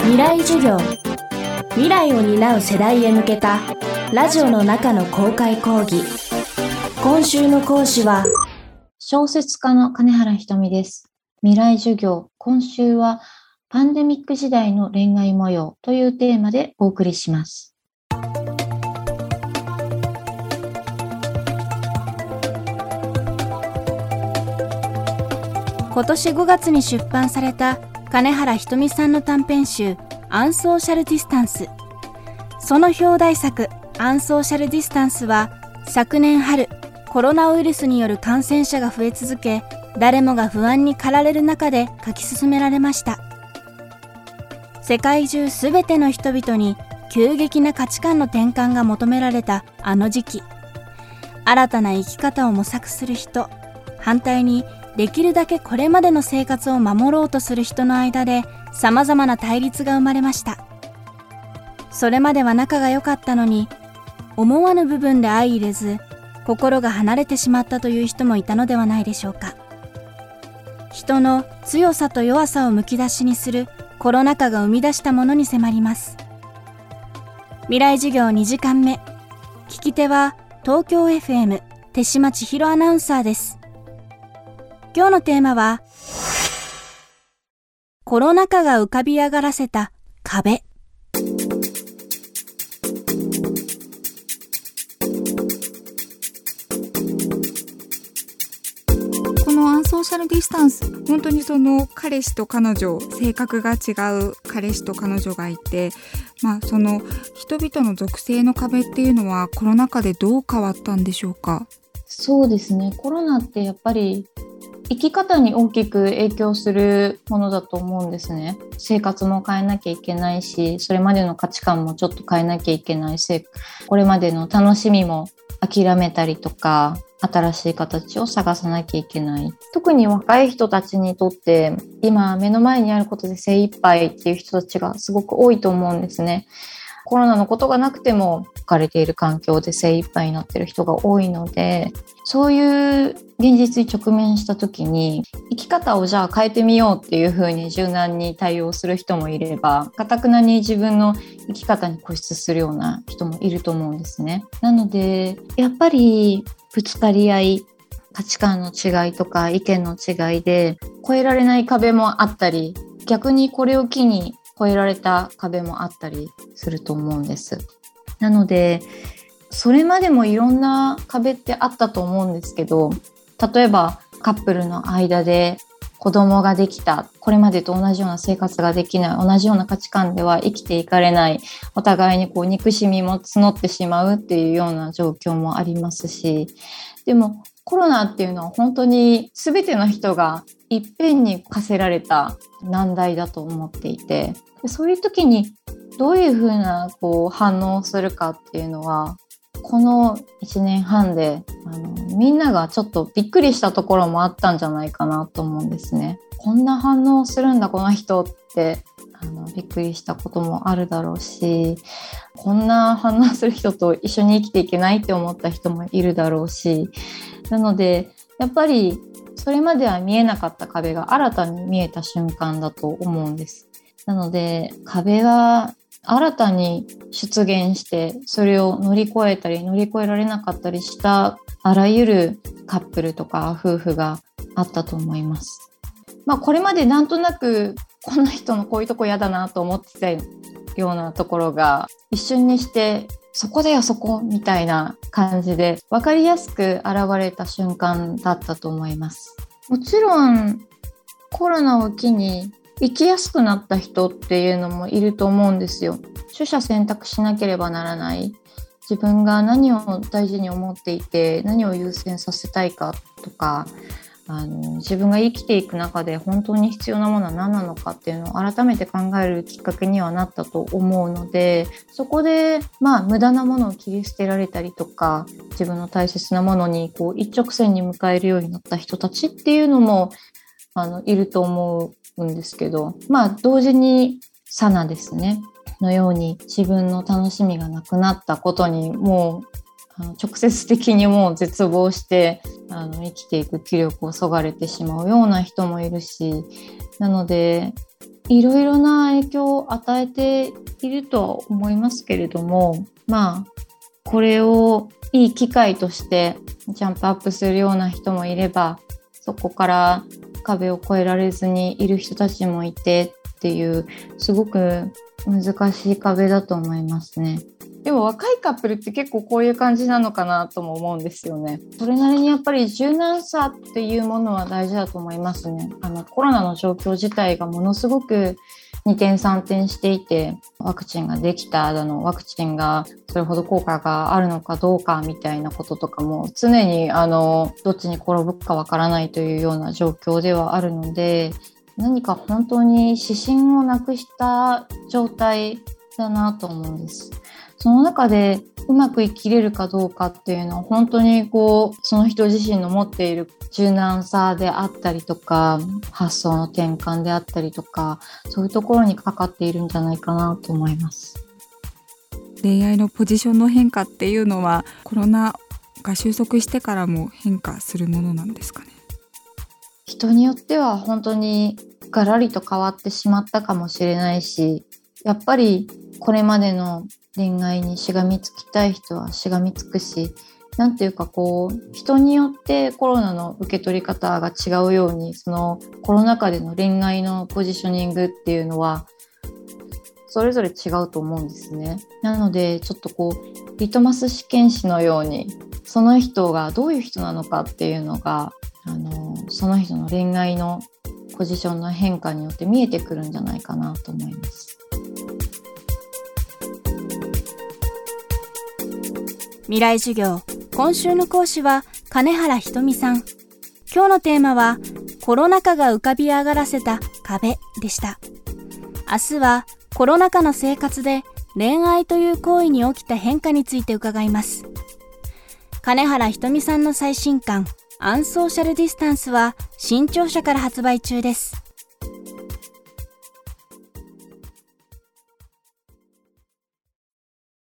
未来授業。未来を担う世代へ向けたラジオの中の公開講義。今週の講師は小説家の金原ひとみです。未来授業。今週はパンデミック時代の恋愛模様というテーマでお送りします。今年5月に出版された金原ひとみさんの短編集「アンソーシャルディスタンス」その表題作「アンソーシャルディスタンス」は昨年春コロナウイルスによる感染者が増え続け誰もが不安に駆られる中で書き進められました。世界中すべての人々に急激な価値観の転換が求められたあの時期。新たな生き方を模索する人。反対にできるだけこれまでの生活を守ろうとする人の間で様々な対立が生まれました。それまでは仲が良かったのに思わぬ部分で相入れず心が離れてしまったという人もいたのではないでしょうか。人の強さと弱さをむき出しにするコロナ禍が生み出したものに迫ります。未来授業2時間目。聞き手は東京 FM 手島千尋アナウンサーです。今日のテーマは、コロナ禍が浮かび上がらせた壁。このアンソーシャルディスタンス本当にその彼氏と彼女性格が違う彼氏と彼女がいてまあその人々の属性の壁っていうのはコロナ禍でどう変わったんでしょうか？そうですねコロナってやっぱり生き方に大きく影響するものだと思うんですね。生活も変えなきゃいけないし、それまでの価値観もちょっと変えなきゃいけないし、これまでの楽しみも諦めたりとか、新しい形を探さなきゃいけない。特に若い人たちにとって、今目の前にあることで精一杯っていう人たちがすごく多いと思うんですね。コロナのことがなくても置かれている環境で精一杯になってる人が多いのでそういう現実に直面した時に生き方をじゃあ変えてみようっていうふうに柔軟に対応する人もいればかたくなに自分の生き方に固執するような人もいると思うんですね。なのでやっぱりぶつかり合い価値観の違いとか意見の違いで越えられない壁もあったり逆にこれを機に越えられた壁もあったりすると思うんです。なのでそれまでもいろんな壁ってあったと思うんですけど例えばカップルの間で子供ができたこれまでと同じような生活ができない同じような価値観では生きていかれないお互いにこう憎しみも募ってしまうっていうような状況もありますしでもコロナっていうのは本当に全ての人がいっぺんに課せられた難題だと思っていてそういう時にどういうふうなこう反応をするかっていうのはこの1年半であのみんながちょっとびっくりしたところもあったんじゃないかなと思うんですね。こんな反応するんだこの人ってあのびっくりしたこともあるだろうしこんな反応する人と一緒に生きていけないって思った人もいるだろうしなのでやっぱりそれまでは見えなかった壁が新たに見えた瞬間だと思うんです。なので壁が新たに出現してそれを乗り越えたり乗り越えられなかったりしたあらゆるカップルとか夫婦があったと思います。まあ、これまでなんとなくこの人のこういうとこ嫌だなと思ってたようなところが一瞬にしてそこだよそこみたいな感じで分かりやすく現れた瞬間だったと思います。もちろんコロナを機に生きやすくなった人っていうのもいると思うんですよ。取捨選択しなければならない。自分が何を大事に思っていて何を優先させたいかとかあの自分が生きていく中で本当に必要なものは何なのかっていうのを改めて考えるきっかけにはなったと思うのでそこでまあ無駄なものを切り捨てられたりとか自分の大切なものにこう一直線に向かえるようになった人たちっていうのもあのいると思うんですけど、まあ同時にサナですね、のように自分の楽しみがなくなったことにもう直接的にもう絶望してあの生きていく気力をそがれてしまうような人もいるしなのでいろいろな影響を与えているとは思いますけれどもまあこれをいい機会としてジャンプアップするような人もいればそこから壁を越えられずにいる人たちもいてっていうすごく難しい壁だと思いますね。でも若いカップルって結構こういう感じなのかなとも思うんですよね。それなりにやっぱり柔軟さっていうものは大事だと思いますね。あのコロナの状況自体がものすごく2点3点していてワクチンができただのワクチンがそれほど効果があるのかどうかみたいなこととかも常にあのどっちに転ぶかわからないというような状況ではあるので何か本当に指針をなくした状態だなと思うんです。その中でうまく生きれるかどうかっていうのは本当にこうその人自身の持っている柔軟さであったりとか発想の転換であったりとかそういうところにかかっているんじゃないかなと思います。恋愛のポジションの変化っていうのはコロナが収束してからも変化するものなんですかね？人によっては本当にガラリと変わってしまったかもしれないしやっぱりこれまでの恋愛にしがみつきたい人はしがみつくし何ていうかこう人によってコロナの受け取り方が違うようにそのコロナ禍での恋愛のポジショニングっていうのはそれぞれ違うと思うんですね。なのでちょっとこうリトマス試験紙のようにその人がどういう人なのかっていうのがあのその人の恋愛のポジションの変化によって見えてくるんじゃないかなと思います。未来授業。今週の講師は金原ひとみさん。今日のテーマはコロナ禍が浮かび上がらせた壁でした。明日はコロナ禍の生活で恋愛という行為に起きた変化について伺います。金原ひとみさんの最新刊アンソーシャルディスタンスは新潮社から発売中です。